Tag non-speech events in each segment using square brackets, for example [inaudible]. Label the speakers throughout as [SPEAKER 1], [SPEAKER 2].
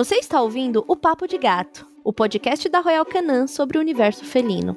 [SPEAKER 1] Você está ouvindo o Papo de Gato, o podcast da Royal Canin sobre o universo felino.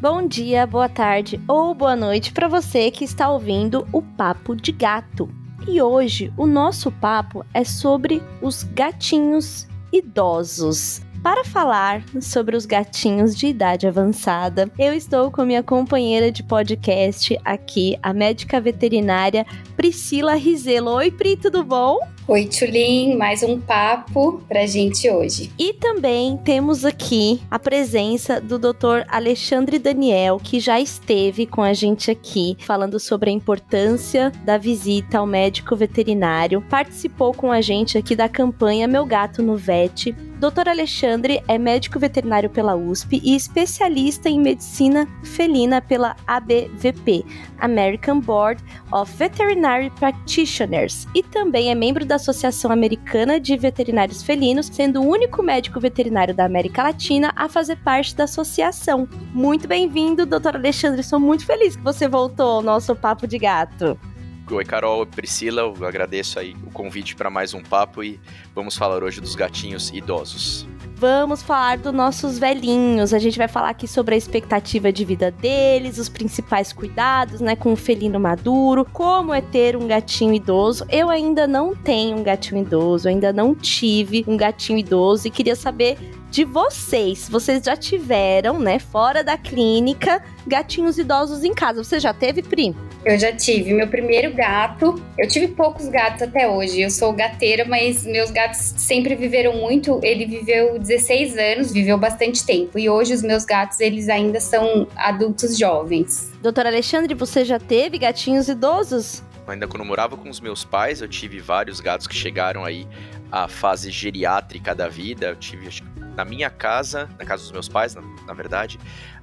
[SPEAKER 1] Bom dia, boa tarde ou boa noite para você que está ouvindo o Papo de Gato. E hoje o nosso papo é sobre os gatinhos idosos. Para falar sobre os gatinhos de idade avançada, eu estou com minha companheira de podcast aqui, a médica veterinária Priscila Rizelo. Oi, Pri, tudo bom?
[SPEAKER 2] Oi, Tulin, mais um papo pra gente hoje.
[SPEAKER 1] E também temos aqui a presença do Dr. Alexandre Daniel, que já esteve com a gente aqui falando sobre a importância da visita ao médico veterinário. Participou com a gente aqui da campanha Meu Gato no Vet. Dr. Alexandre é médico veterinário pela USP e especialista em medicina felina pela ABVP, American Board of Veterinary Practitioners, e também é membro da da Associação Americana de Veterinários Felinos, sendo o único médico veterinário da América Latina a fazer parte da associação. Muito bem-vindo, doutor Alexandre. Sou muito feliz que você voltou ao nosso Papo de Gato.
[SPEAKER 3] Oi, Carol, Priscila, eu agradeço aí o convite para mais um papo e vamos falar hoje dos gatinhos idosos
[SPEAKER 1] vamos falar dos nossos velhinhos. A gente vai falar aqui sobre a expectativa de vida deles, os principais cuidados, né, com o felino maduro, como é ter um gatinho idoso. Eu ainda não tenho um gatinho idoso, ainda não tive um gatinho idoso e queria saber de vocês. Vocês já tiveram, né, fora da clínica, gatinhos idosos em casa. Você já teve, Pri?
[SPEAKER 2] Eu já tive. Meu primeiro gato. Eu tive poucos gatos até hoje. Eu sou gateira, mas meus gatos sempre viveram muito. Ele viveu 16 anos, viveu bastante tempo. E hoje os meus gatos, eles ainda são adultos jovens.
[SPEAKER 1] Doutor Alexandre, você já teve gatinhos idosos?
[SPEAKER 3] Ainda quando eu morava com os meus pais, eu tive vários gatos que chegaram aí à fase geriátrica da vida. Eu tive, acho, na minha casa, na casa dos meus pais, na, na verdade,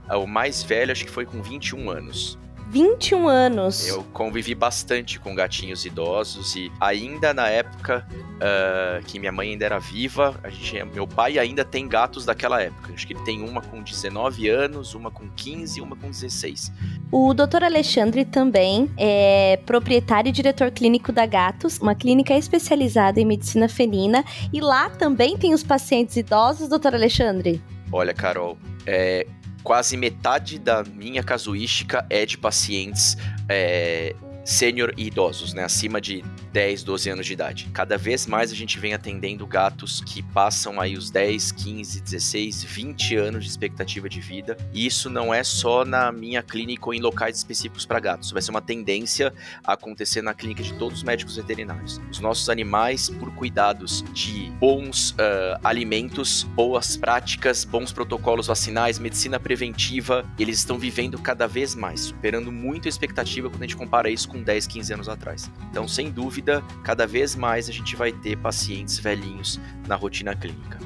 [SPEAKER 3] o mais velho acho que foi com 21 anos.
[SPEAKER 1] 21 anos.
[SPEAKER 3] Eu convivi bastante com gatinhos idosos e ainda na época uh, que minha mãe ainda era viva, a gente, meu pai ainda tem gatos daquela época. Acho que ele tem uma com 19 anos, uma com 15 e uma com 16.
[SPEAKER 1] O Dr. Alexandre também é proprietário e diretor clínico da Gatos, uma clínica especializada em medicina felina, e lá também tem os pacientes idosos, Dr. Alexandre?
[SPEAKER 3] Olha, Carol, é, quase metade da minha casuística é de pacientes é, sênior e idosos, né, acima de 10, 12 anos de idade. Cada vez mais a gente vem atendendo gatos que passam aí os 10, 15, 16, 20 anos de expectativa de vida. E isso não é só na minha clínica ou em locais específicos para gatos. Vai ser uma tendência a acontecer na clínica de todos os médicos veterinários. Os nossos animais, por cuidados de bons uh, alimentos, boas práticas, bons protocolos vacinais, medicina preventiva, eles estão vivendo cada vez mais, superando muito a expectativa quando a gente compara isso com 10, 15 anos atrás. Então, sem dúvida, cada vez mais a gente vai ter pacientes velhinhos na rotina clínica.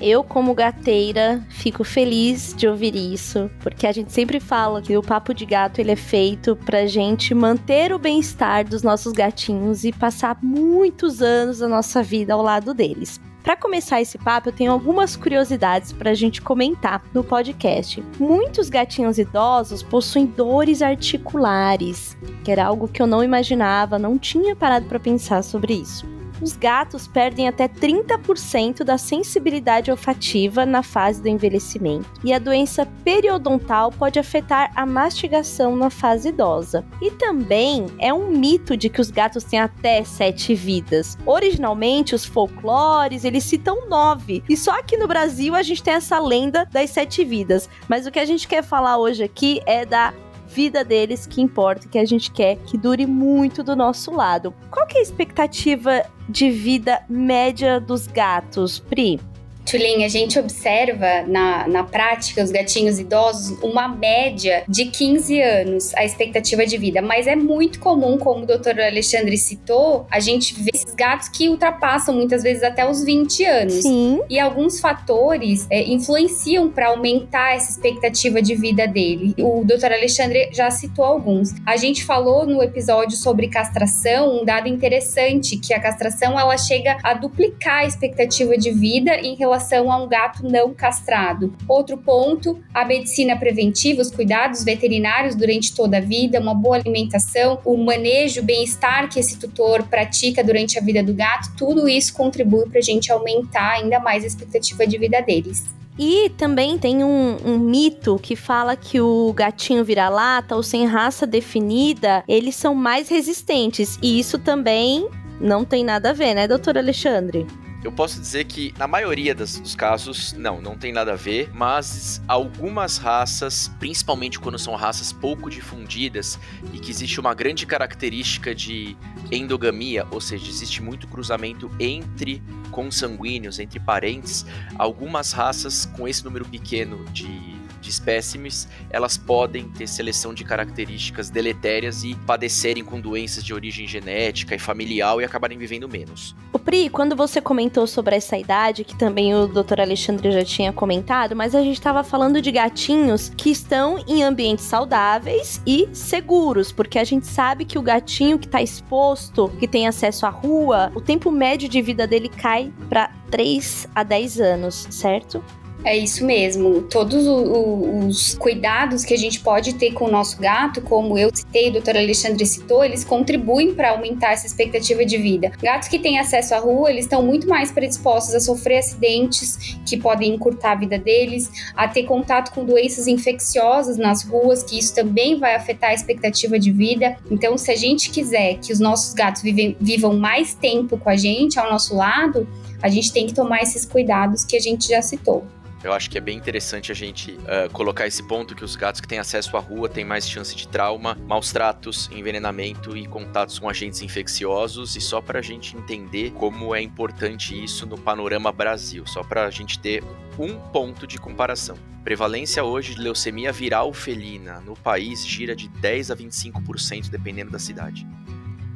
[SPEAKER 1] Eu, como gateira, fico feliz de ouvir isso, porque a gente sempre fala que o papo de gato ele é feito pra gente manter o bem-estar dos nossos gatinhos e passar muitos anos da nossa vida ao lado deles. Para começar esse papo, eu tenho algumas curiosidades para a gente comentar no podcast. Muitos gatinhos idosos possuem dores articulares, que era algo que eu não imaginava, não tinha parado para pensar sobre isso os gatos perdem até 30% da sensibilidade olfativa na fase do envelhecimento, e a doença periodontal pode afetar a mastigação na fase idosa. E também é um mito de que os gatos têm até sete vidas. Originalmente, os folclores eles citam nove, e só aqui no Brasil a gente tem essa lenda das sete vidas. Mas o que a gente quer falar hoje aqui é da vida deles que importa, que a gente quer que dure muito do nosso lado. Qual que é a expectativa de vida média dos gatos, Pri?
[SPEAKER 2] Tulin, a gente observa na, na prática os gatinhos idosos uma média de 15 anos a expectativa de vida, mas é muito comum, como o doutor Alexandre citou, a gente vê esses gatos que ultrapassam muitas vezes até os 20 anos.
[SPEAKER 1] Sim.
[SPEAKER 2] E alguns fatores é, influenciam para aumentar essa expectativa de vida dele. O doutor Alexandre já citou alguns. A gente falou no episódio sobre castração um dado interessante, que a castração ela chega a duplicar a expectativa de vida em relação relação a um gato não castrado. Outro ponto, a medicina preventiva, os cuidados veterinários durante toda a vida, uma boa alimentação, o manejo, o bem-estar que esse tutor pratica durante a vida do gato, tudo isso contribui para a gente aumentar ainda mais a expectativa de vida deles.
[SPEAKER 1] E também tem um, um, mito que fala que o gatinho vira-lata ou sem raça definida, eles são mais resistentes. E isso também não tem nada a ver, né, doutor Alexandre?
[SPEAKER 3] Eu posso dizer que na maioria das, dos casos, não, não tem nada a ver, mas algumas raças, principalmente quando são raças pouco difundidas e que existe uma grande característica de endogamia, ou seja, existe muito cruzamento entre consanguíneos, entre parentes, algumas raças com esse número pequeno de de espécimes, elas podem ter seleção de características deletérias e padecerem com doenças de origem genética e familiar e acabarem vivendo menos.
[SPEAKER 1] O Pri, quando você comentou sobre essa idade, que também o Dr. Alexandre já tinha comentado, mas a gente estava falando de gatinhos que estão em ambientes saudáveis e seguros, porque a gente sabe que o gatinho que está exposto, que tem acesso à rua, o tempo médio de vida dele cai para 3 a 10 anos, certo?
[SPEAKER 2] É isso mesmo. Todos os cuidados que a gente pode ter com o nosso gato, como eu citei, o doutor Alexandre citou, eles contribuem para aumentar essa expectativa de vida. Gatos que têm acesso à rua, eles estão muito mais predispostos a sofrer acidentes que podem encurtar a vida deles, a ter contato com doenças infecciosas nas ruas, que isso também vai afetar a expectativa de vida. Então, se a gente quiser que os nossos gatos vivem, vivam mais tempo com a gente, ao nosso lado, a gente tem que tomar esses cuidados que a gente já citou.
[SPEAKER 3] Eu acho que é bem interessante a gente uh, colocar esse ponto que os gatos que têm acesso à rua têm mais chance de trauma, maus tratos, envenenamento e contatos com agentes infecciosos. E só para a gente entender como é importante isso no panorama Brasil, só para a gente ter um ponto de comparação. Prevalência hoje de leucemia viral felina no país gira de 10 a 25% dependendo da cidade.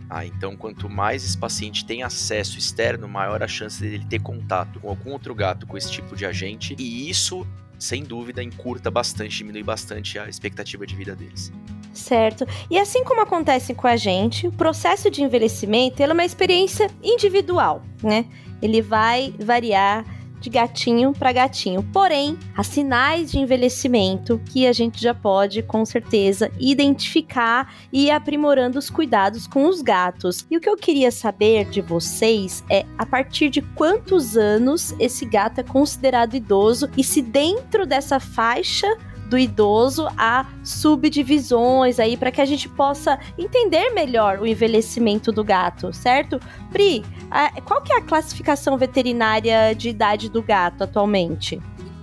[SPEAKER 3] Ah, então, quanto mais esse paciente tem acesso externo, maior a chance dele ter contato com algum outro gato com esse tipo de agente, e isso, sem dúvida, encurta bastante, diminui bastante a expectativa de vida deles.
[SPEAKER 1] Certo. E assim como acontece com a gente, o processo de envelhecimento é uma experiência individual, né? Ele vai variar de gatinho para gatinho. Porém, há sinais de envelhecimento que a gente já pode, com certeza, identificar e ir aprimorando os cuidados com os gatos. E o que eu queria saber de vocês é a partir de quantos anos esse gato é considerado idoso e se dentro dessa faixa do idoso a subdivisões aí para que a gente possa entender melhor o envelhecimento do gato, certo? Pri, qual que é a classificação veterinária de idade do gato atualmente?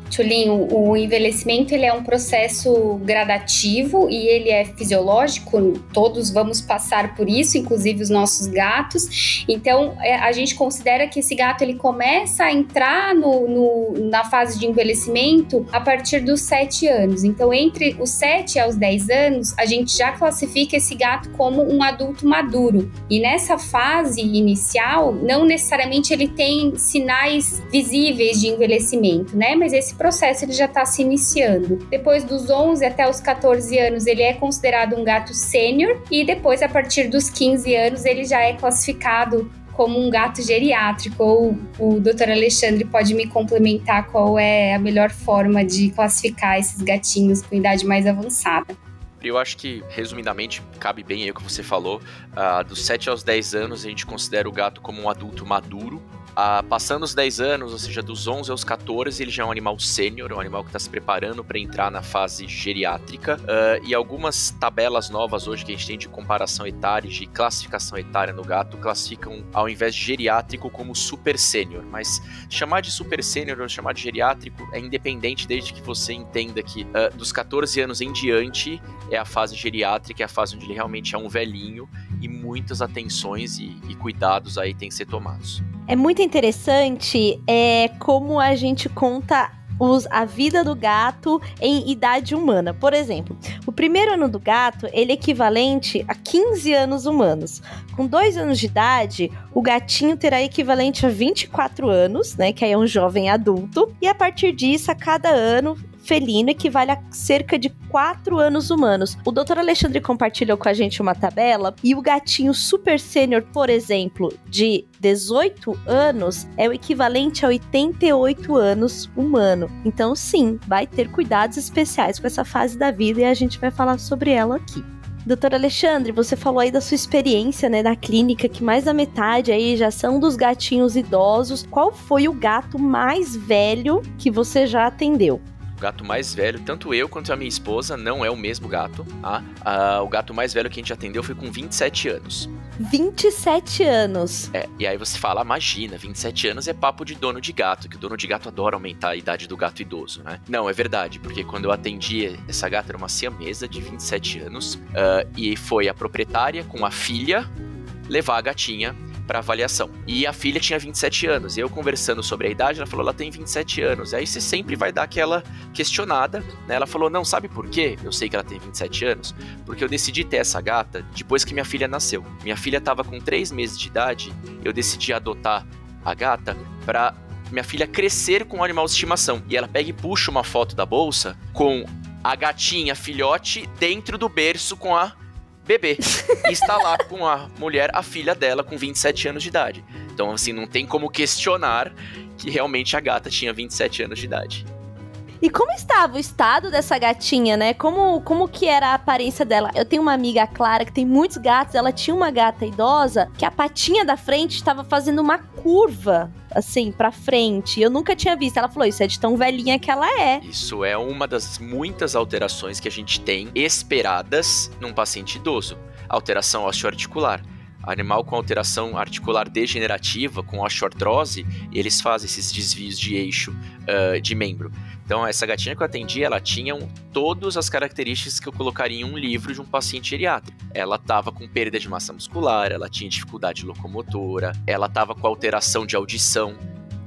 [SPEAKER 2] Tulinho, o envelhecimento ele é um processo gradativo e ele é fisiológico, todos vamos passar por isso, inclusive os nossos gatos. Então, é, a gente considera que esse gato ele começa a entrar no, no, na fase de envelhecimento a partir dos 7 anos. Então, entre os 7 aos 10 anos, a gente já classifica esse gato como um adulto maduro. E nessa fase inicial, não necessariamente ele tem sinais visíveis de envelhecimento, né? Mas esse processo ele já está se iniciando. Depois dos 11 até os 14 anos, ele é considerado um gato sênior e depois, a partir dos 15 anos, ele já é classificado como um gato geriátrico, ou o Dr. Alexandre pode me complementar qual é a melhor forma de classificar esses gatinhos com idade mais avançada.
[SPEAKER 3] Eu acho que, resumidamente, cabe bem aí o que você falou. Uh, dos 7 aos 10 anos, a gente considera o gato como um adulto maduro, ah, passando os 10 anos, ou seja, dos 11 aos 14, ele já é um animal sênior, um animal que está se preparando para entrar na fase geriátrica. Uh, e algumas tabelas novas hoje que a gente tem de comparação etária, de classificação etária no gato, classificam, ao invés de geriátrico, como super sênior. Mas chamar de super sênior ou chamar de geriátrico é independente desde que você entenda que uh, dos 14 anos em diante é a fase geriátrica, é a fase onde ele realmente é um velhinho e muitas atenções e, e cuidados aí têm que ser tomados.
[SPEAKER 1] É muito interessante é, como a gente conta os, a vida do gato em idade humana. Por exemplo, o primeiro ano do gato ele é equivalente a 15 anos humanos. Com dois anos de idade, o gatinho terá equivalente a 24 anos, né? Que aí é um jovem adulto. E a partir disso, a cada ano felino equivale a cerca de 4 anos humanos. O Dr. Alexandre compartilhou com a gente uma tabela e o gatinho super sênior, por exemplo, de 18 anos é o equivalente a 88 anos humano. Então, sim, vai ter cuidados especiais com essa fase da vida e a gente vai falar sobre ela aqui. Doutor Alexandre, você falou aí da sua experiência, né, na clínica, que mais da metade aí já são dos gatinhos idosos. Qual foi o gato mais velho que você já atendeu?
[SPEAKER 3] O gato mais velho, tanto eu quanto a minha esposa, não é o mesmo gato. Tá? Ah, o gato mais velho que a gente atendeu foi com 27 anos.
[SPEAKER 1] 27 anos.
[SPEAKER 3] É, e aí você fala, imagina, 27 anos é papo de dono de gato, que o dono de gato adora aumentar a idade do gato idoso, né? Não, é verdade, porque quando eu atendi essa gata era uma siamesa de 27 anos, uh, e foi a proprietária com a filha levar a gatinha para avaliação. E a filha tinha 27 anos. E eu conversando sobre a idade, ela falou: ela tem 27 anos. Aí você sempre vai dar aquela questionada. Né? Ela falou: não, sabe por quê? Eu sei que ela tem 27 anos. Porque eu decidi ter essa gata depois que minha filha nasceu. Minha filha estava com 3 meses de idade. Eu decidi adotar a gata para minha filha crescer com um animal de estimação. E ela pega e puxa uma foto da bolsa com a gatinha filhote dentro do berço com a bebê. E está lá com a mulher, a filha dela, com 27 anos de idade. Então, assim, não tem como questionar que realmente a gata tinha 27 anos de idade.
[SPEAKER 1] E como estava o estado dessa gatinha, né? Como, como que era a aparência dela? Eu tenho uma amiga, Clara, que tem muitos gatos. Ela tinha uma gata idosa que a patinha da frente estava fazendo uma curva, assim, pra frente. Eu nunca tinha visto. Ela falou: Isso é de tão velhinha que ela é.
[SPEAKER 3] Isso é uma das muitas alterações que a gente tem esperadas num paciente idoso. Alteração osteoarticular animal com alteração articular degenerativa, com osteoartrose, eles fazem esses desvios de eixo uh, de membro. Então, essa gatinha que eu atendi, ela tinha um, todas as características que eu colocaria em um livro de um paciente geriátrico. Ela estava com perda de massa muscular, ela tinha dificuldade locomotora, ela estava com alteração de audição.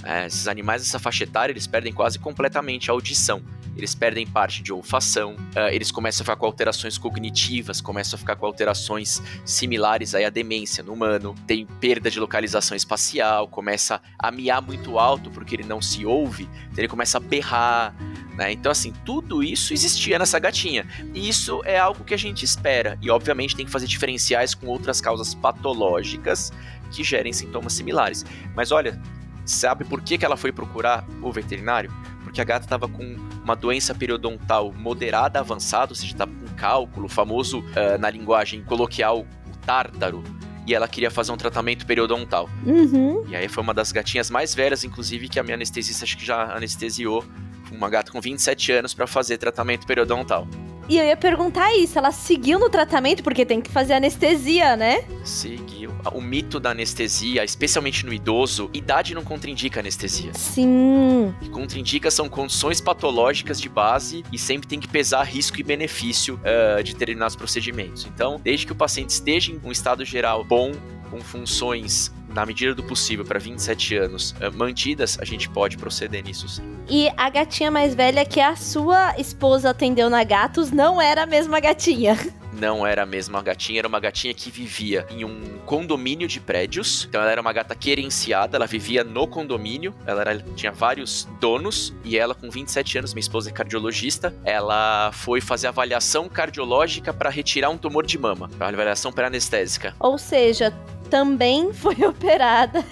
[SPEAKER 3] É, esses animais dessa faixa etária, eles perdem quase completamente a audição eles perdem parte de olfação, uh, eles começam a ficar com alterações cognitivas, começam a ficar com alterações similares aí à demência no humano, tem perda de localização espacial, começa a miar muito alto porque ele não se ouve, então ele começa a berrar, né? Então, assim, tudo isso existia nessa gatinha. E isso é algo que a gente espera. E, obviamente, tem que fazer diferenciais com outras causas patológicas que gerem sintomas similares. Mas olha, sabe por que, que ela foi procurar o veterinário? Porque a gata estava com uma doença periodontal moderada avançada, ou seja, estava com cálculo, famoso uh, na linguagem coloquial, o tártaro, e ela queria fazer um tratamento periodontal.
[SPEAKER 1] Uhum.
[SPEAKER 3] E aí foi uma das gatinhas mais velhas, inclusive, que a minha anestesista acho que já anestesiou. Uma gata com 27 anos para fazer tratamento periodontal.
[SPEAKER 1] E eu ia perguntar isso, ela seguiu no tratamento porque tem que fazer anestesia, né?
[SPEAKER 3] Seguiu. O mito da anestesia, especialmente no idoso, idade não contraindica anestesia.
[SPEAKER 1] Sim.
[SPEAKER 3] Que contraindica são condições patológicas de base e sempre tem que pesar risco e benefício uh, de determinados procedimentos. Então, desde que o paciente esteja em um estado geral bom, com funções na medida do possível, para 27 anos uh, mantidas, a gente pode proceder nisso sim.
[SPEAKER 1] E a gatinha mais velha que a sua esposa atendeu na Gatos não era a mesma gatinha. [laughs]
[SPEAKER 3] não era a mesma gatinha, era uma gatinha que vivia em um condomínio de prédios. Então ela era uma gata querenciada, ela vivia no condomínio, ela era, tinha vários donos e ela com 27 anos, minha esposa é cardiologista, ela foi fazer avaliação cardiológica para retirar um tumor de mama, avaliação pré-anestésica.
[SPEAKER 1] Ou seja, também foi [laughs] operada.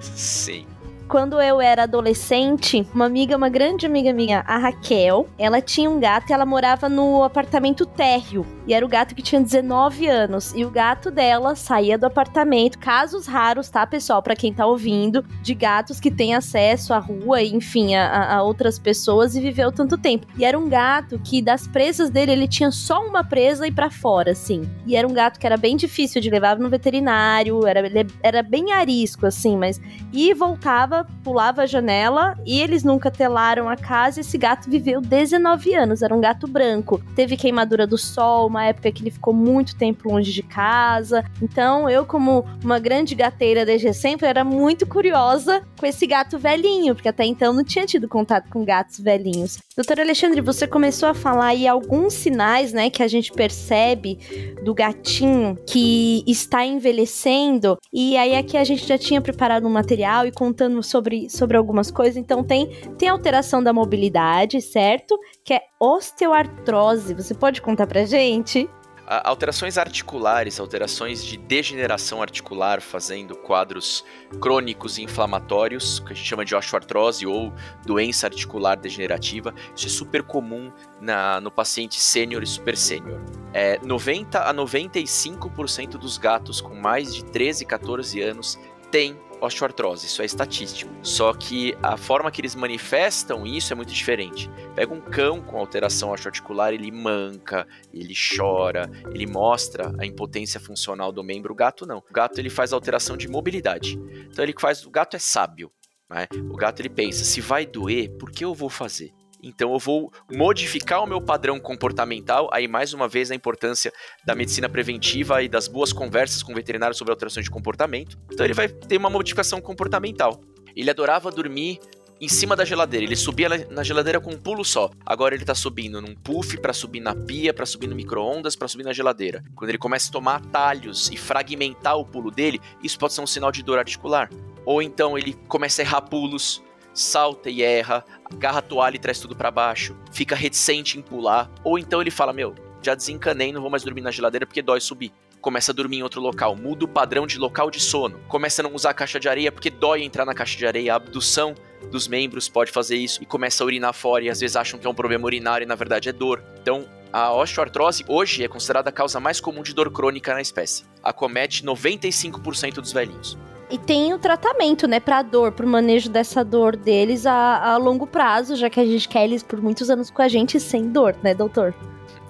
[SPEAKER 3] Sim
[SPEAKER 1] quando eu era adolescente, uma amiga, uma grande amiga minha, a Raquel, ela tinha um gato e ela morava no apartamento térreo. E era o gato que tinha 19 anos. E o gato dela saía do apartamento. Casos raros, tá, pessoal? Para quem tá ouvindo, de gatos que têm acesso à rua, enfim, a, a outras pessoas e viveu tanto tempo. E era um gato que, das presas dele, ele tinha só uma presa e para fora, assim. E era um gato que era bem difícil de levar no veterinário, era, era bem arisco, assim, mas. E voltava, pulava a janela e eles nunca telaram a casa. Esse gato viveu 19 anos, era um gato branco. Teve queimadura do sol, uma época que ele ficou muito tempo longe de casa. Então, eu, como uma grande gateira desde sempre, era muito curiosa com esse gato velhinho, porque até então não tinha tido contato com gatos velhinhos. Doutor Alexandre, você começou a falar aí alguns sinais, né, que a gente percebe do gatinho que está envelhecendo. E aí aqui a gente já tinha preparado um material e contando sobre, sobre algumas coisas. Então tem, tem alteração da mobilidade, certo? Que é osteoartrose. Você pode contar pra gente?
[SPEAKER 3] alterações articulares, alterações de degeneração articular, fazendo quadros crônicos e inflamatórios, que a gente chama de osteoartrose ou doença articular degenerativa. Isso é super comum na, no paciente sênior e super sênior. É, 90 a 95% dos gatos com mais de 13, 14 anos têm osteoartrose, isso é estatístico. Só que a forma que eles manifestam isso é muito diferente. Pega um cão com alteração osteoarticular, ele manca, ele chora, ele mostra a impotência funcional do membro. O gato não. O gato ele faz alteração de mobilidade. Então ele faz, o gato é sábio, né? O gato ele pensa, se vai doer, por que eu vou fazer? Então eu vou modificar o meu padrão comportamental. Aí, mais uma vez, a importância da medicina preventiva e das boas conversas com o veterinário sobre alterações de comportamento. Então ele vai ter uma modificação comportamental. Ele adorava dormir em cima da geladeira. Ele subia na geladeira com um pulo só. Agora ele tá subindo num puff para subir na pia, para subir no micro-ondas, para subir na geladeira. Quando ele começa a tomar atalhos e fragmentar o pulo dele, isso pode ser um sinal de dor articular. Ou então ele começa a errar pulos, salta e erra, agarra a toalha e traz tudo para baixo, fica reticente em pular, ou então ele fala: Meu, já desencanei, não vou mais dormir na geladeira porque dói subir. Começa a dormir em outro local, muda o padrão de local de sono, começa a não usar a caixa de areia porque dói entrar na caixa de areia, a abdução dos membros pode fazer isso e começa a urinar fora e às vezes acham que é um problema urinário e na verdade é dor. Então, a osteoartrose hoje é considerada a causa mais comum de dor crônica na espécie. Acomete 95% dos velhinhos.
[SPEAKER 1] E tem o tratamento, né, pra dor, pro manejo dessa dor deles a, a longo prazo, já que a gente quer eles por muitos anos com a gente sem dor, né, doutor?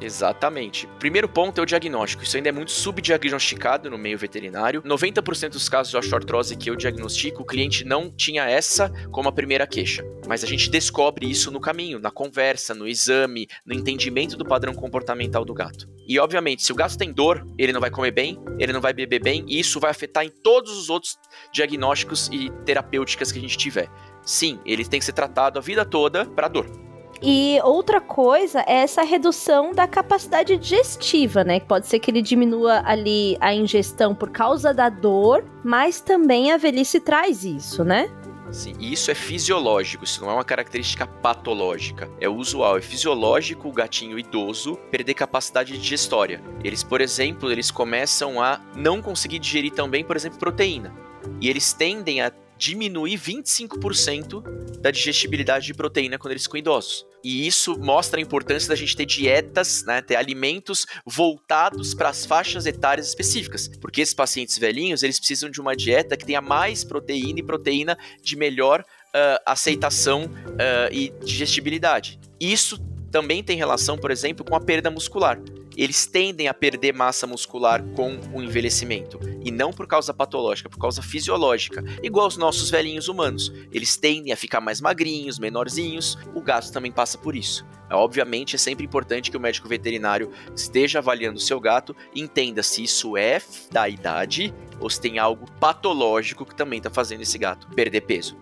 [SPEAKER 3] Exatamente. Primeiro ponto é o diagnóstico. Isso ainda é muito subdiagnosticado no meio veterinário. 90% dos casos de osteoartrose que eu diagnostico, o cliente não tinha essa como a primeira queixa. Mas a gente descobre isso no caminho, na conversa, no exame, no entendimento do padrão comportamental do gato. E obviamente, se o gato tem dor, ele não vai comer bem, ele não vai beber bem, e isso vai afetar em todos os outros diagnósticos e terapêuticas que a gente tiver. Sim, ele tem que ser tratado a vida toda para dor.
[SPEAKER 1] E outra coisa é essa redução da capacidade digestiva, né? Pode ser que ele diminua ali a ingestão por causa da dor, mas também a velhice traz isso, né?
[SPEAKER 3] Sim, e isso é fisiológico, isso não é uma característica patológica. É usual, é fisiológico o gatinho idoso perder capacidade digestória. Eles, por exemplo, eles começam a não conseguir digerir tão bem, por exemplo, proteína. E eles tendem a diminuir 25% da digestibilidade de proteína quando eles ficam idosos. E isso mostra a importância da gente ter dietas, né, ter alimentos voltados para as faixas etárias específicas. Porque esses pacientes velhinhos, eles precisam de uma dieta que tenha mais proteína e proteína de melhor uh, aceitação uh, e digestibilidade. Isso também tem relação, por exemplo, com a perda muscular eles tendem a perder massa muscular com o envelhecimento. E não por causa patológica, por causa fisiológica. Igual os nossos velhinhos humanos. Eles tendem a ficar mais magrinhos, menorzinhos. O gato também passa por isso. Obviamente, é sempre importante que o médico veterinário esteja avaliando o seu gato e entenda se isso é da idade ou se tem algo patológico que também está fazendo esse gato perder peso.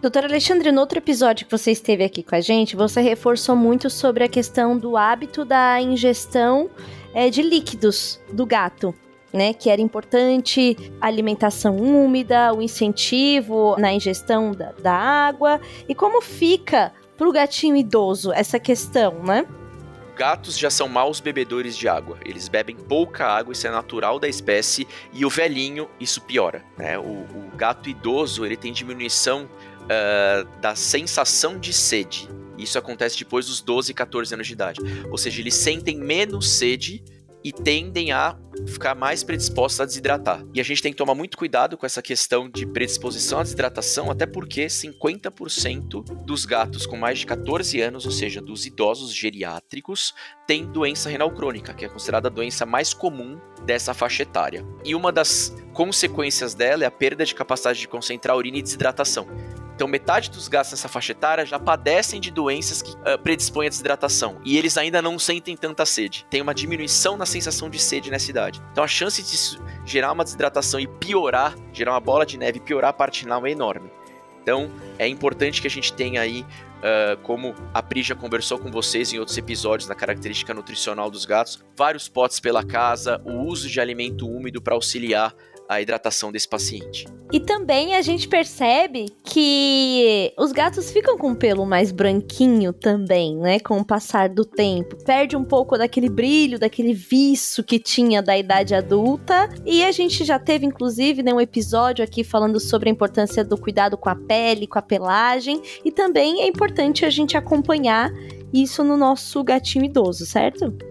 [SPEAKER 1] Doutor Alexandre, no outro episódio que você esteve aqui com a gente, você reforçou muito sobre a questão do hábito da ingestão é, de líquidos do gato. Né, que era importante a alimentação úmida, o incentivo na ingestão da, da água. E como fica para o gatinho idoso essa questão, né?
[SPEAKER 3] gatos já são maus bebedores de água. Eles bebem pouca água, isso é natural da espécie. E o velhinho, isso piora. Né? O, o gato idoso ele tem diminuição uh, da sensação de sede. Isso acontece depois dos 12, 14 anos de idade. Ou seja, eles sentem menos sede e tendem a ficar mais predispostos a desidratar. E a gente tem que tomar muito cuidado com essa questão de predisposição à desidratação, até porque 50% dos gatos com mais de 14 anos, ou seja, dos idosos geriátricos, têm doença renal crônica, que é considerada a doença mais comum dessa faixa etária. E uma das consequências dela é a perda de capacidade de concentrar urina e desidratação. Então, metade dos gatos nessa faixa etária já padecem de doenças que uh, predispõem à desidratação. E eles ainda não sentem tanta sede. Tem uma diminuição na sensação de sede nessa idade. Então, a chance de gerar uma desidratação e piorar, gerar uma bola de neve e piorar a parte final é enorme. Então, é importante que a gente tenha aí, uh, como a Pri já conversou com vocês em outros episódios na característica nutricional dos gatos, vários potes pela casa, o uso de alimento úmido para auxiliar a hidratação desse paciente.
[SPEAKER 1] E também a gente percebe que os gatos ficam com o pelo mais branquinho também, né? Com o passar do tempo. Perde um pouco daquele brilho, daquele viço que tinha da idade adulta. E a gente já teve, inclusive, né, um episódio aqui falando sobre a importância do cuidado com a pele, com a pelagem. E também é importante a gente acompanhar isso no nosso gatinho idoso, certo?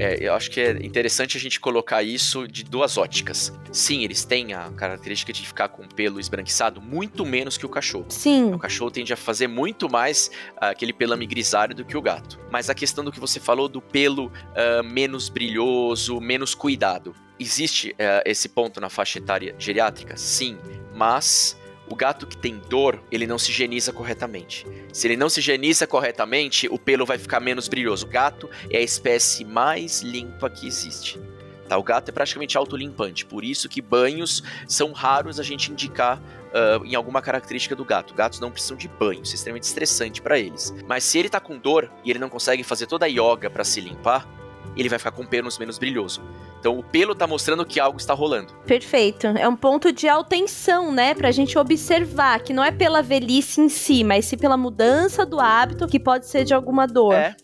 [SPEAKER 3] É, eu acho que é interessante a gente colocar isso de duas óticas. Sim, eles têm a característica de ficar com o pelo esbranquiçado muito menos que o cachorro.
[SPEAKER 1] Sim.
[SPEAKER 3] O cachorro tende a fazer muito mais uh, aquele pelame grisalho do que o gato. Mas a questão do que você falou do pelo uh, menos brilhoso, menos cuidado. Existe uh, esse ponto na faixa etária geriátrica? Sim, mas o gato que tem dor, ele não se higieniza corretamente. Se ele não se higieniza corretamente, o pelo vai ficar menos brilhoso. O gato é a espécie mais limpa que existe. Tá? O gato é praticamente autolimpante, por isso que banhos são raros a gente indicar uh, em alguma característica do gato. Gatos não precisam de banho, isso é extremamente estressante para eles. Mas se ele tá com dor e ele não consegue fazer toda a yoga para se limpar, ele vai ficar com pelos menos brilhoso. Então o pelo tá mostrando que algo está rolando.
[SPEAKER 1] Perfeito. É um ponto de atenção, né? Pra gente observar que não é pela velhice em si, mas sim pela mudança do hábito, que pode ser de alguma dor.
[SPEAKER 3] É.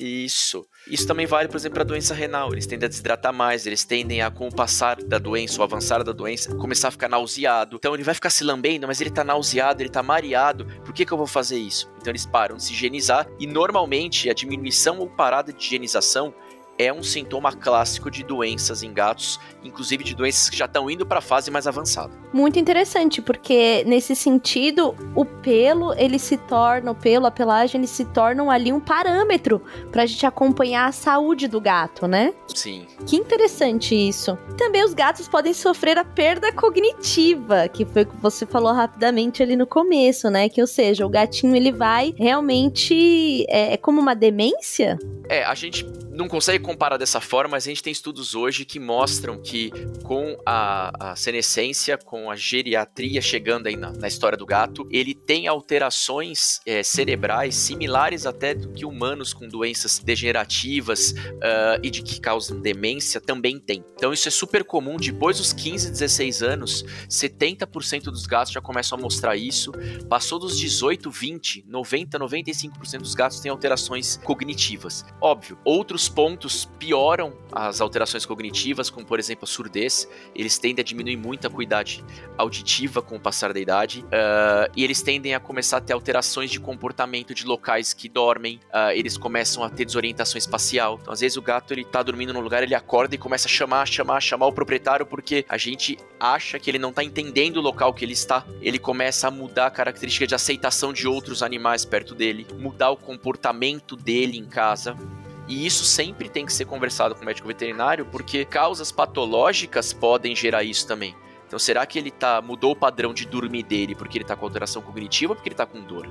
[SPEAKER 3] Isso. Isso também vale, por exemplo, para a doença renal. Eles tendem a desidratar mais, eles tendem a, com o passar da doença, o avançar da doença, começar a ficar nauseado. Então ele vai ficar se lambendo, mas ele tá nauseado, ele tá mareado. Por que, que eu vou fazer isso? Então eles param de se higienizar e normalmente a diminuição ou parada de higienização é um sintoma clássico de doenças em gatos, inclusive de doenças que já estão indo para a fase mais avançada.
[SPEAKER 1] Muito interessante, porque nesse sentido, o pelo, ele se torna, o pelo, a pelagem, eles se tornam ali um parâmetro para a gente acompanhar a saúde do gato, né?
[SPEAKER 3] Sim.
[SPEAKER 1] Que interessante isso. Também os gatos podem sofrer a perda cognitiva, que foi o que você falou rapidamente ali no começo, né? Que, ou seja, o gatinho ele vai realmente é, é como uma demência?
[SPEAKER 3] É, a gente não consegue comparar dessa forma, mas a gente tem estudos hoje que mostram que com a, a senescência, com a geriatria chegando aí na, na história do gato, ele tem alterações é, cerebrais similares até do que humanos com doenças degenerativas uh, e de que causam demência também tem. Então isso é super comum, depois dos 15, 16 anos, 70% dos gatos já começam a mostrar isso. Passou dos 18, 20, 90, 95% dos gatos têm alterações cognitivas. Óbvio, outros pontos pioram as alterações cognitivas, como por exemplo a surdez. Eles tendem a diminuir muito a acuidade auditiva com o passar da idade. Uh, e eles tendem a começar a ter alterações de comportamento de locais que dormem. Uh, eles começam a ter desorientação espacial. Então, às vezes, o gato ele tá dormindo num lugar, ele acorda e começa a chamar, chamar, chamar o proprietário porque a gente acha que ele não tá entendendo o local que ele está. Ele começa a mudar a característica de aceitação de outros animais perto dele, mudar o comportamento dele em casa. E isso sempre tem que ser conversado com o médico veterinário, porque causas patológicas podem gerar isso também. Então, será que ele tá mudou o padrão de dormir dele porque ele tá com alteração cognitiva ou porque ele tá com dor?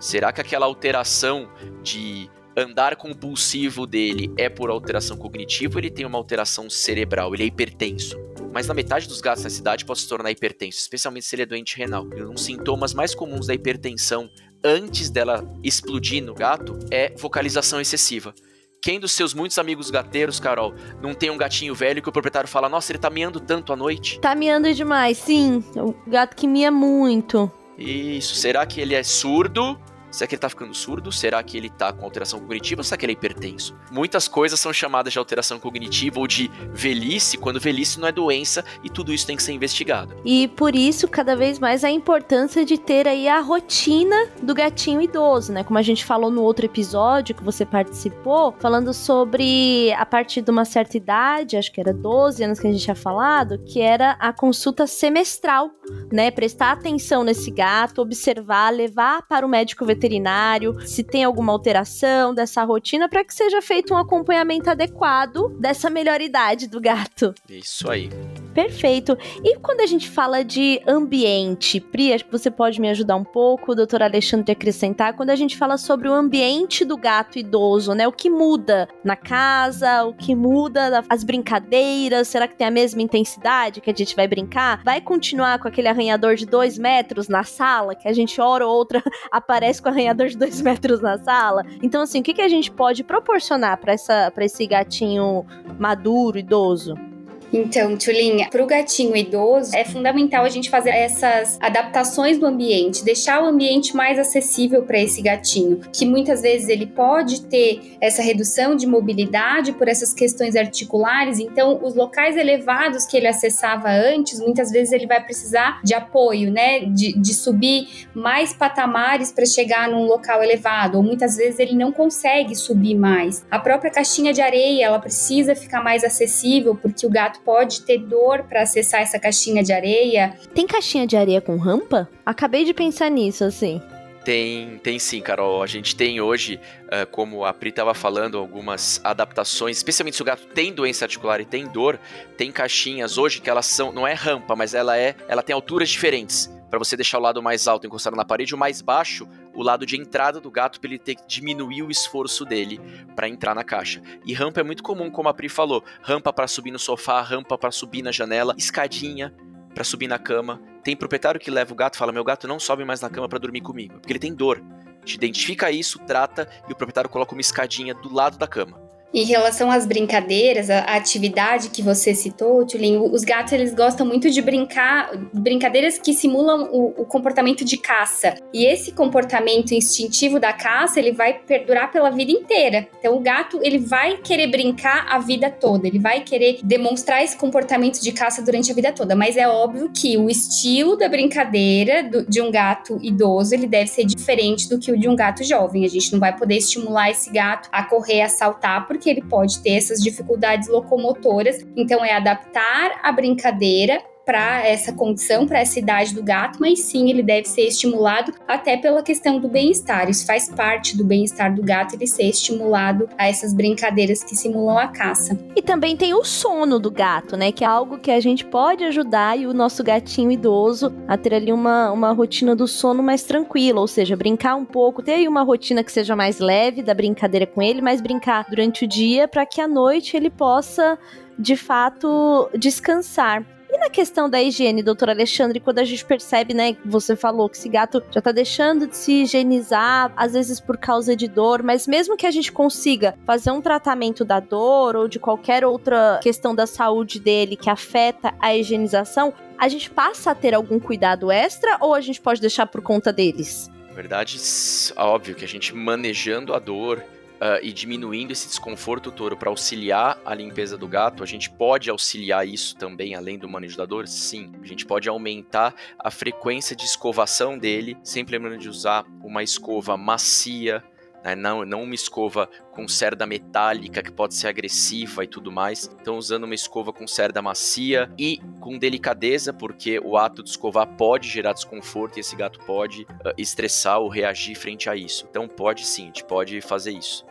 [SPEAKER 3] Será que aquela alteração de andar compulsivo dele é por alteração cognitiva ou ele tem uma alteração cerebral? Ele é hipertenso? Mas na metade dos gatos na cidade pode se tornar hipertenso, especialmente se ele é doente renal. E um dos sintomas mais comuns da hipertensão antes dela explodir no gato é vocalização excessiva. Quem dos seus muitos amigos gateiros, Carol, não tem um gatinho velho que o proprietário fala: Nossa, ele tá miando tanto à noite?
[SPEAKER 1] Tá miando demais, sim. O gato que mia muito.
[SPEAKER 3] Isso. Será que ele é surdo? Será que ele tá ficando surdo? Será que ele tá com alteração cognitiva? Será que ele é hipertenso? Muitas coisas são chamadas de alteração cognitiva ou de velhice, quando velhice não é doença e tudo isso tem que ser investigado.
[SPEAKER 1] E por isso, cada vez mais a importância de ter aí a rotina do gatinho idoso, né? Como a gente falou no outro episódio que você participou, falando sobre a partir de uma certa idade, acho que era 12 anos que a gente tinha falado, que era a consulta semestral, né? Prestar atenção nesse gato, observar, levar para o médico veterinário veterinário, se tem alguma alteração dessa rotina, para que seja feito um acompanhamento adequado dessa melhor idade do gato.
[SPEAKER 3] Isso aí.
[SPEAKER 1] Perfeito. E quando a gente fala de ambiente, Pri, acho que você pode me ajudar um pouco, o doutor Alexandre acrescentar, quando a gente fala sobre o ambiente do gato idoso, né? O que muda na casa, o que muda as brincadeiras, será que tem a mesma intensidade que a gente vai brincar? Vai continuar com aquele arranhador de dois metros na sala, que a gente hora ou outra [laughs] aparece com arranhador de dois metros na sala? Então, assim, o que, que a gente pode proporcionar para esse gatinho maduro, idoso?
[SPEAKER 2] Então, Tulinha, para o gatinho idoso, é fundamental a gente fazer essas adaptações do ambiente, deixar o ambiente mais acessível para esse gatinho, que muitas vezes ele pode ter essa redução de mobilidade por essas questões articulares, então os locais elevados que ele acessava antes, muitas vezes ele vai precisar de apoio, né, de, de subir mais patamares para chegar num local elevado, ou muitas vezes ele não consegue subir mais. A própria caixinha de areia, ela precisa ficar mais acessível porque o gato pode ter dor para acessar essa caixinha de areia.
[SPEAKER 1] Tem caixinha de areia com rampa? Acabei de pensar nisso, assim.
[SPEAKER 3] Tem, tem sim, Carol. A gente tem hoje, uh, como a Pri estava falando, algumas adaptações, especialmente se o gato tem doença articular e tem dor, tem caixinhas hoje que elas são, não é rampa, mas ela é, ela tem alturas diferentes para você deixar o lado mais alto encostado na parede, o mais baixo, o lado de entrada do gato, para ele ter que diminuir o esforço dele para entrar na caixa. E rampa é muito comum, como a Pri falou, rampa para subir no sofá, rampa para subir na janela, escadinha para subir na cama. Tem proprietário que leva o gato e fala: "Meu gato não sobe mais na cama para dormir comigo, porque ele tem dor". Te identifica isso, trata e o proprietário coloca uma escadinha do lado da cama.
[SPEAKER 2] Em relação às brincadeiras, a, atividade que você citou, Tulin, os gatos eles gostam muito de brincar, brincadeiras que simulam o, o, comportamento de caça. E esse comportamento instintivo da caça, ele vai perdurar pela vida inteira. Então o gato, ele vai querer brincar a vida toda, ele vai querer demonstrar esse comportamento de caça durante a vida toda. Mas é óbvio que o estilo da brincadeira do, de um gato idoso, ele deve ser diferente do que o de um gato jovem. A gente não vai poder estimular esse gato a correr, a saltar, porque que ele pode ter essas dificuldades locomotoras. Então, é adaptar a brincadeira para essa condição, para essa idade do gato, mas sim ele deve ser estimulado até pela questão do bem-estar. Isso faz parte do bem-estar do gato, ele ser estimulado a essas brincadeiras que simulam a caça.
[SPEAKER 1] E também tem o sono do gato, né? Que é algo que a gente pode ajudar e o nosso gatinho idoso a ter ali uma, uma rotina do sono mais tranquila, ou seja, brincar um pouco, ter aí uma rotina que seja mais leve da brincadeira com ele, mas brincar durante o dia para que à noite ele possa de fato descansar. E na questão da higiene, doutor Alexandre, quando a gente percebe, né, você falou que esse gato já tá deixando de se higienizar, às vezes por causa de dor, mas mesmo que a gente consiga fazer um tratamento da dor ou de qualquer outra questão da saúde dele que afeta a higienização, a gente passa a ter algum cuidado extra ou a gente pode deixar por conta deles?
[SPEAKER 3] Na verdade, óbvio que a gente manejando a dor, uh, e diminuindo esse desconforto todo para auxiliar a limpeza do gato, a gente pode auxiliar isso também, além do manejo da dor? Sim. A gente pode aumentar a frequência de escovação dele, sempre lembrando de usar uma escova macia, né? não, não uma escova com cerda metálica que pode ser agressiva e tudo mais. Então, usando uma escova com cerda macia e com delicadeza, porque o ato de escovar pode gerar desconforto e esse gato pode uh, estressar ou reagir frente a isso. Então, pode sim, a gente pode fazer isso.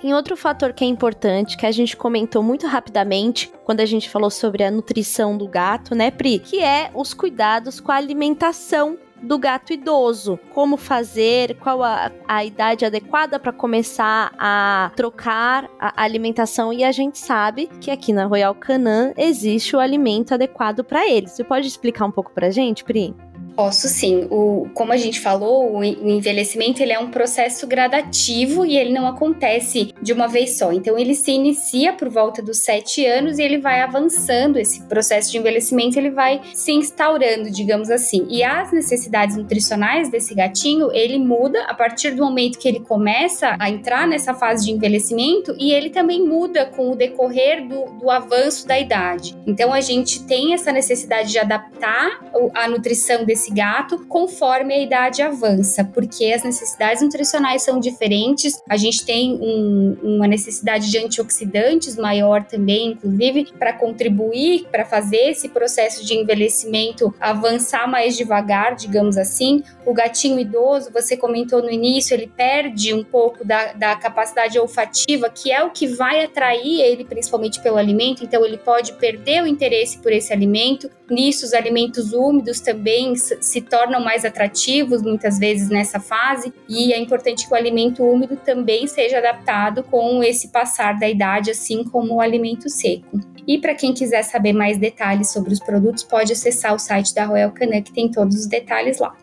[SPEAKER 1] Tem outro fator que é importante, que a gente comentou muito rapidamente quando a gente falou sobre a nutrição do gato, né, Pri? Que é os cuidados com a alimentação do gato idoso. Como fazer, qual a, a idade adequada para começar a trocar a alimentação. E a gente sabe que aqui na Royal Canin existe o alimento adequado para eles. Você pode explicar um pouco para gente, Pri?
[SPEAKER 2] Posso sim. O, como a gente falou, o envelhecimento ele é um processo gradativo e ele não acontece de uma vez só. Então ele se inicia por volta dos sete anos e ele vai avançando. Esse processo de envelhecimento ele vai se instaurando, digamos assim. E as necessidades nutricionais desse gatinho ele muda a partir do momento que ele começa a entrar nessa fase de envelhecimento e ele também muda com o decorrer do, do avanço da idade. Então a gente tem essa necessidade de adaptar a nutrição desse desse gato conforme a idade avança, porque as necessidades nutricionais são diferentes. A gente tem um, uma necessidade de antioxidantes maior também, inclusive, para contribuir para fazer esse processo de envelhecimento avançar mais devagar, digamos assim. O gatinho idoso, você comentou no início, ele perde um pouco da, da capacidade olfativa, que é o que vai atrair ele, principalmente pelo alimento, então ele pode perder o interesse por esse alimento. Nisso, os alimentos úmidos também se tornam mais atrativos muitas vezes nessa fase e é importante que o alimento úmido também seja adaptado com esse passar da idade, assim como o alimento seco. E para quem quiser saber mais detalhes sobre os produtos, pode acessar o site da Royal Canin, que tem todos os detalhes lá.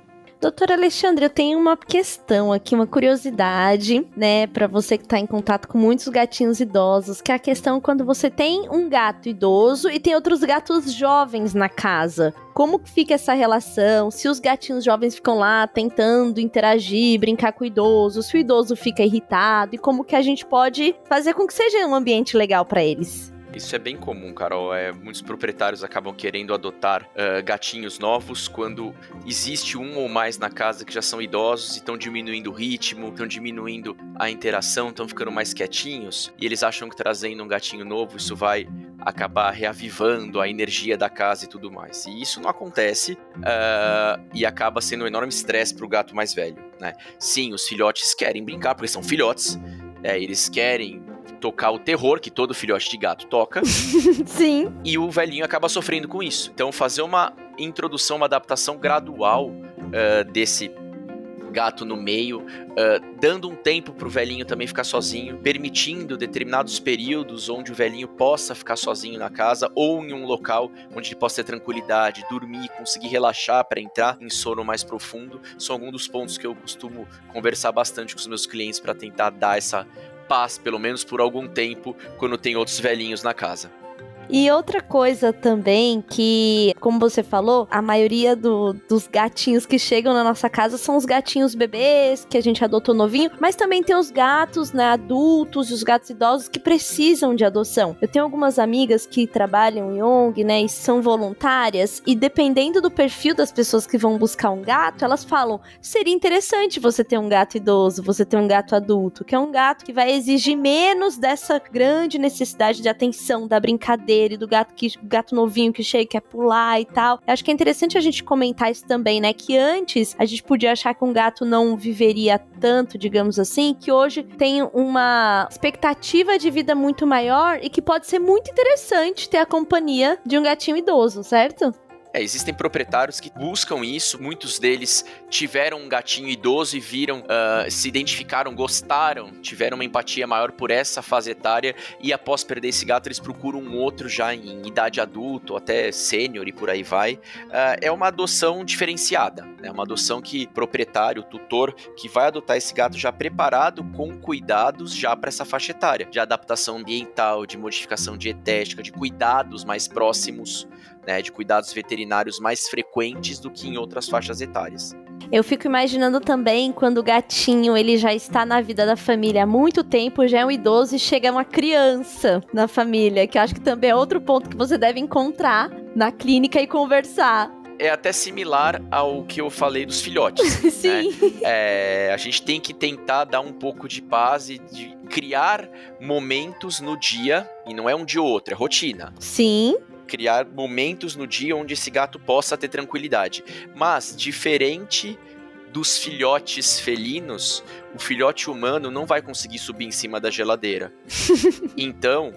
[SPEAKER 1] Doutor Alexandre, eu tenho uma questão aqui, uma curiosidade, né, para você que tá em contato com muitos gatinhos idosos, que é a questão quando você tem um gato idoso e tem outros gatos jovens na casa. Como fica essa relação? Se os gatinhos jovens ficam lá tentando interagir, brincar com o idoso, se o idoso fica irritado e como que a gente pode fazer com que seja um ambiente legal para eles?
[SPEAKER 3] Isso é bem comum, Carol. É, muitos proprietários acabam querendo adotar uh, gatinhos novos quando existe um ou mais na casa que já são idosos e estão diminuindo o ritmo, estão diminuindo a interação, estão ficando mais quietinhos e eles acham que trazendo um gatinho novo isso vai acabar reavivando a energia da casa e tudo mais. E isso não acontece uh, e acaba sendo um enorme estresse para o gato mais velho. Né? Sim, os filhotes querem brincar porque são filhotes. É, eles querem tocar o terror que todo filhote de gato toca. [laughs]
[SPEAKER 1] Sim.
[SPEAKER 3] E o velhinho acaba sofrendo com isso. Então, fazer uma introdução, uma adaptação gradual uh, desse gato no meio, uh, dando um tempo pro velhinho também ficar sozinho, permitindo determinados períodos onde o velhinho possa ficar sozinho na casa ou em um local onde ele possa ter tranquilidade, dormir, conseguir relaxar para entrar em sono mais profundo, são alguns dos pontos que eu costumo conversar bastante com os meus clientes para tentar dar essa paz, pelo menos por algum tempo, quando tem outros velhinhos na casa.
[SPEAKER 1] E outra coisa também que, como você falou, a maioria do, dos gatinhos que chegam na nossa casa são os gatinhos bebês que a gente adotou novinho, mas também tem os gatos, né, adultos e os gatos idosos que precisam de adoção. Eu tenho algumas amigas que trabalham em ONG, né, e são voluntárias e dependendo do perfil das pessoas que vão buscar um gato, elas falam: "Seria interessante você ter um gato idoso, você ter um gato adulto, que é um gato que vai exigir menos dessa grande necessidade de atenção da brincadeira dele, do gato que gato novinho que chega, quer pular e tal. Eu acho que é interessante a gente comentar isso também, né? Que antes a gente podia achar que um gato não viveria tanto, digamos assim, que hoje tem uma expectativa de vida muito maior e que pode ser muito interessante ter a companhia de um gatinho idoso, certo?
[SPEAKER 3] É, existem proprietários que buscam isso, muitos deles tiveram um gatinho idoso e viram, uh, se identificaram, gostaram, tiveram uma empatia maior por essa fase etária e após perder esse gato eles procuram um outro já em idade adulta ou até sênior e por aí vai. Uh, é uma adoção diferenciada, é né? uma adoção que proprietário, tutor, que vai adotar esse gato já preparado com cuidados já para essa faixa etária, de adaptação ambiental, de modificação dietética, de cuidados mais próximos né, de cuidados veterinários mais frequentes do que em outras faixas etárias.
[SPEAKER 1] Eu fico imaginando também quando o gatinho ele já está na vida da família há muito tempo, já é um idoso e chega uma criança na família, que eu acho que também é outro ponto que você deve encontrar na clínica e conversar
[SPEAKER 3] é até similar ao que eu falei dos filhotes. [laughs]
[SPEAKER 1] Sim.
[SPEAKER 3] Né? É, a gente tem que tentar dar um pouco de paz e de criar momentos no dia, e não é um dia ou outro, é rotina.
[SPEAKER 1] Sim
[SPEAKER 3] criar momentos no dia onde esse gato possa ter tranquilidade. Mas, diferente dos filhotes felinos, o filhote humano não vai conseguir subir em cima da geladeira. [laughs] então,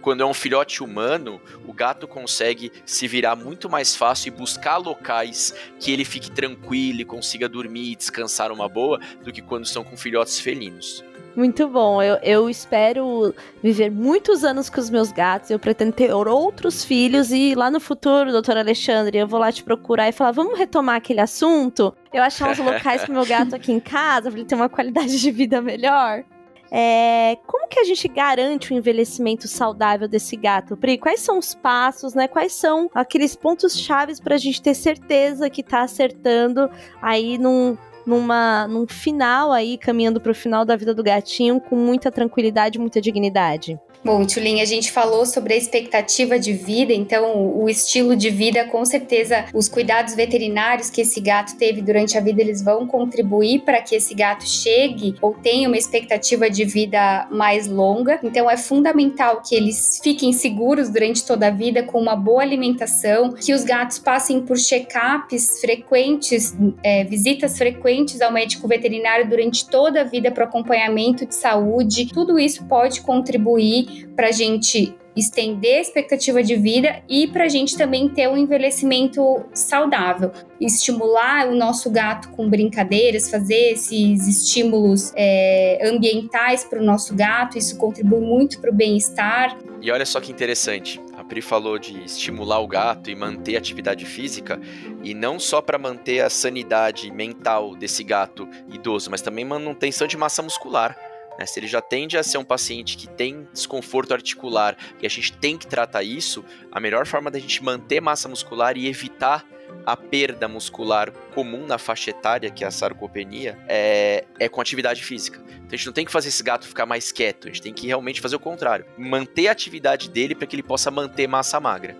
[SPEAKER 3] quando é um filhote humano, o gato consegue se virar muito mais fácil e buscar locais que ele fique tranquilo e consiga dormir e descansar uma boa do que quando estão com filhotes felinos.
[SPEAKER 1] Muito bom. Eu, eu espero viver muitos anos com os meus gatos. Eu pretendo ter outros filhos e lá no futuro, doutor Alexandre, eu vou lá te procurar e falar: vamos retomar aquele assunto? Eu achar uns locais pro meu gato aqui em casa, pra ele ter uma qualidade de vida melhor. É, como que a gente garante o envelhecimento saudável desse gato, Pri? Quais são os passos, né? Quais são aqueles pontos chaves para a gente ter certeza que está acertando aí num, numa, num final aí, caminhando para o final da vida do gatinho com muita tranquilidade, muita dignidade.
[SPEAKER 2] Bom, Tulin, a gente falou sobre a expectativa de vida, então o estilo de vida, com certeza, os cuidados veterinários que esse gato teve durante a vida, eles vão contribuir para que esse gato chegue ou tenha uma expectativa de vida mais longa. Então é fundamental que eles fiquem seguros durante toda a vida com uma boa alimentação, que os gatos passem por check-ups frequentes, é, visitas frequentes ao médico veterinário durante toda a vida para acompanhamento de saúde. Tudo isso pode contribuir para a gente estender a expectativa de vida e para a gente também ter um envelhecimento saudável. Estimular o nosso gato com brincadeiras, fazer esses estímulos é, ambientais para o nosso gato, isso contribui muito para o bem-estar.
[SPEAKER 3] E olha só que interessante, Pri falou de estimular o gato e manter a atividade física, e não só para manter a sanidade mental desse gato idoso, mas também manutenção de massa muscular. Né? Se ele já tende a ser um paciente que tem desconforto articular e a gente tem que tratar isso, a melhor forma da gente manter massa muscular e evitar a perda muscular comum na faixa etária, que é a sarcopenia, é, é com atividade física. Então a gente não tem que fazer esse gato ficar mais quieto, a gente tem que realmente fazer o contrário. Manter a atividade dele para que ele possa manter massa magra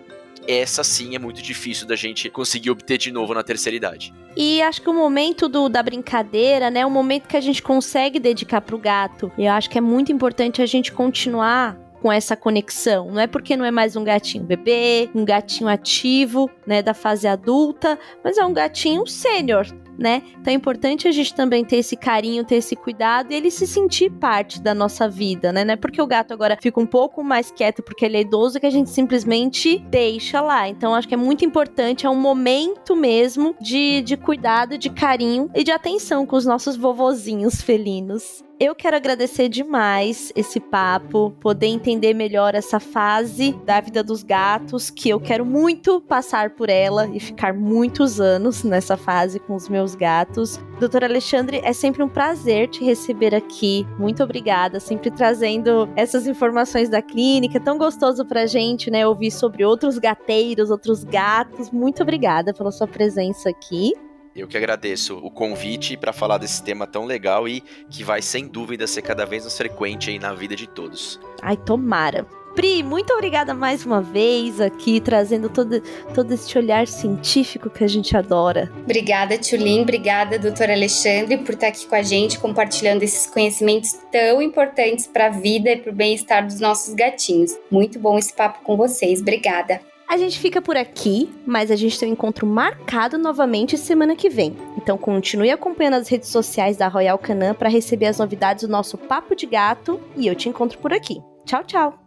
[SPEAKER 3] essa sim é muito difícil da gente conseguir obter de novo na terceira idade.
[SPEAKER 1] E acho que o momento do, da brincadeira, né, é o momento que a gente consegue dedicar pro gato. Eu acho que é muito importante a gente continuar com essa conexão. Não é porque não é mais um gatinho bebê, um gatinho ativo, né, da fase adulta, mas é um gatinho sênior, né? Então é importante a gente também ter esse carinho, ter esse cuidado e ele se sentir parte da nossa vida, né? Não é porque o gato agora fica um pouco mais quieto porque ele é idoso que a gente simplesmente deixa lá. Então acho que é muito importante, é um momento mesmo de, de cuidado, de carinho e de atenção com os nossos vovozinhos felinos. Eu quero agradecer demais esse papo, poder entender melhor essa fase da vida dos gatos, que eu quero muito passar por ela e ficar muitos anos nessa fase com os meus gatos. Doutor Alexandre, é sempre um prazer te receber aqui. Muito obrigada, sempre trazendo essas informações da clínica. Tão gostoso pra gente, né, ouvir sobre outros gateiros, outros gatos. Muito obrigada pela sua presença aqui.
[SPEAKER 3] Eu que agradeço o convite para falar desse tema tão legal e que vai sem dúvida ser cada vez mais frequente aí na vida de todos.
[SPEAKER 1] Ai, tomara. Pri, muito obrigada mais uma vez aqui, trazendo todo, todo esse olhar científico que a gente adora.
[SPEAKER 2] Obrigada, Tulin. Obrigada, doutor Alexandre, por estar aqui com a gente, compartilhando esses conhecimentos tão importantes para a vida e para o bem-estar dos nossos gatinhos. Muito bom esse papo com vocês. Obrigada.
[SPEAKER 1] A gente fica por aqui, mas a gente tem um encontro marcado novamente semana que vem. Então continue acompanhando as redes sociais da Royal Canin para receber as novidades do nosso Papo de Gato e eu te encontro por aqui. Tchau, tchau!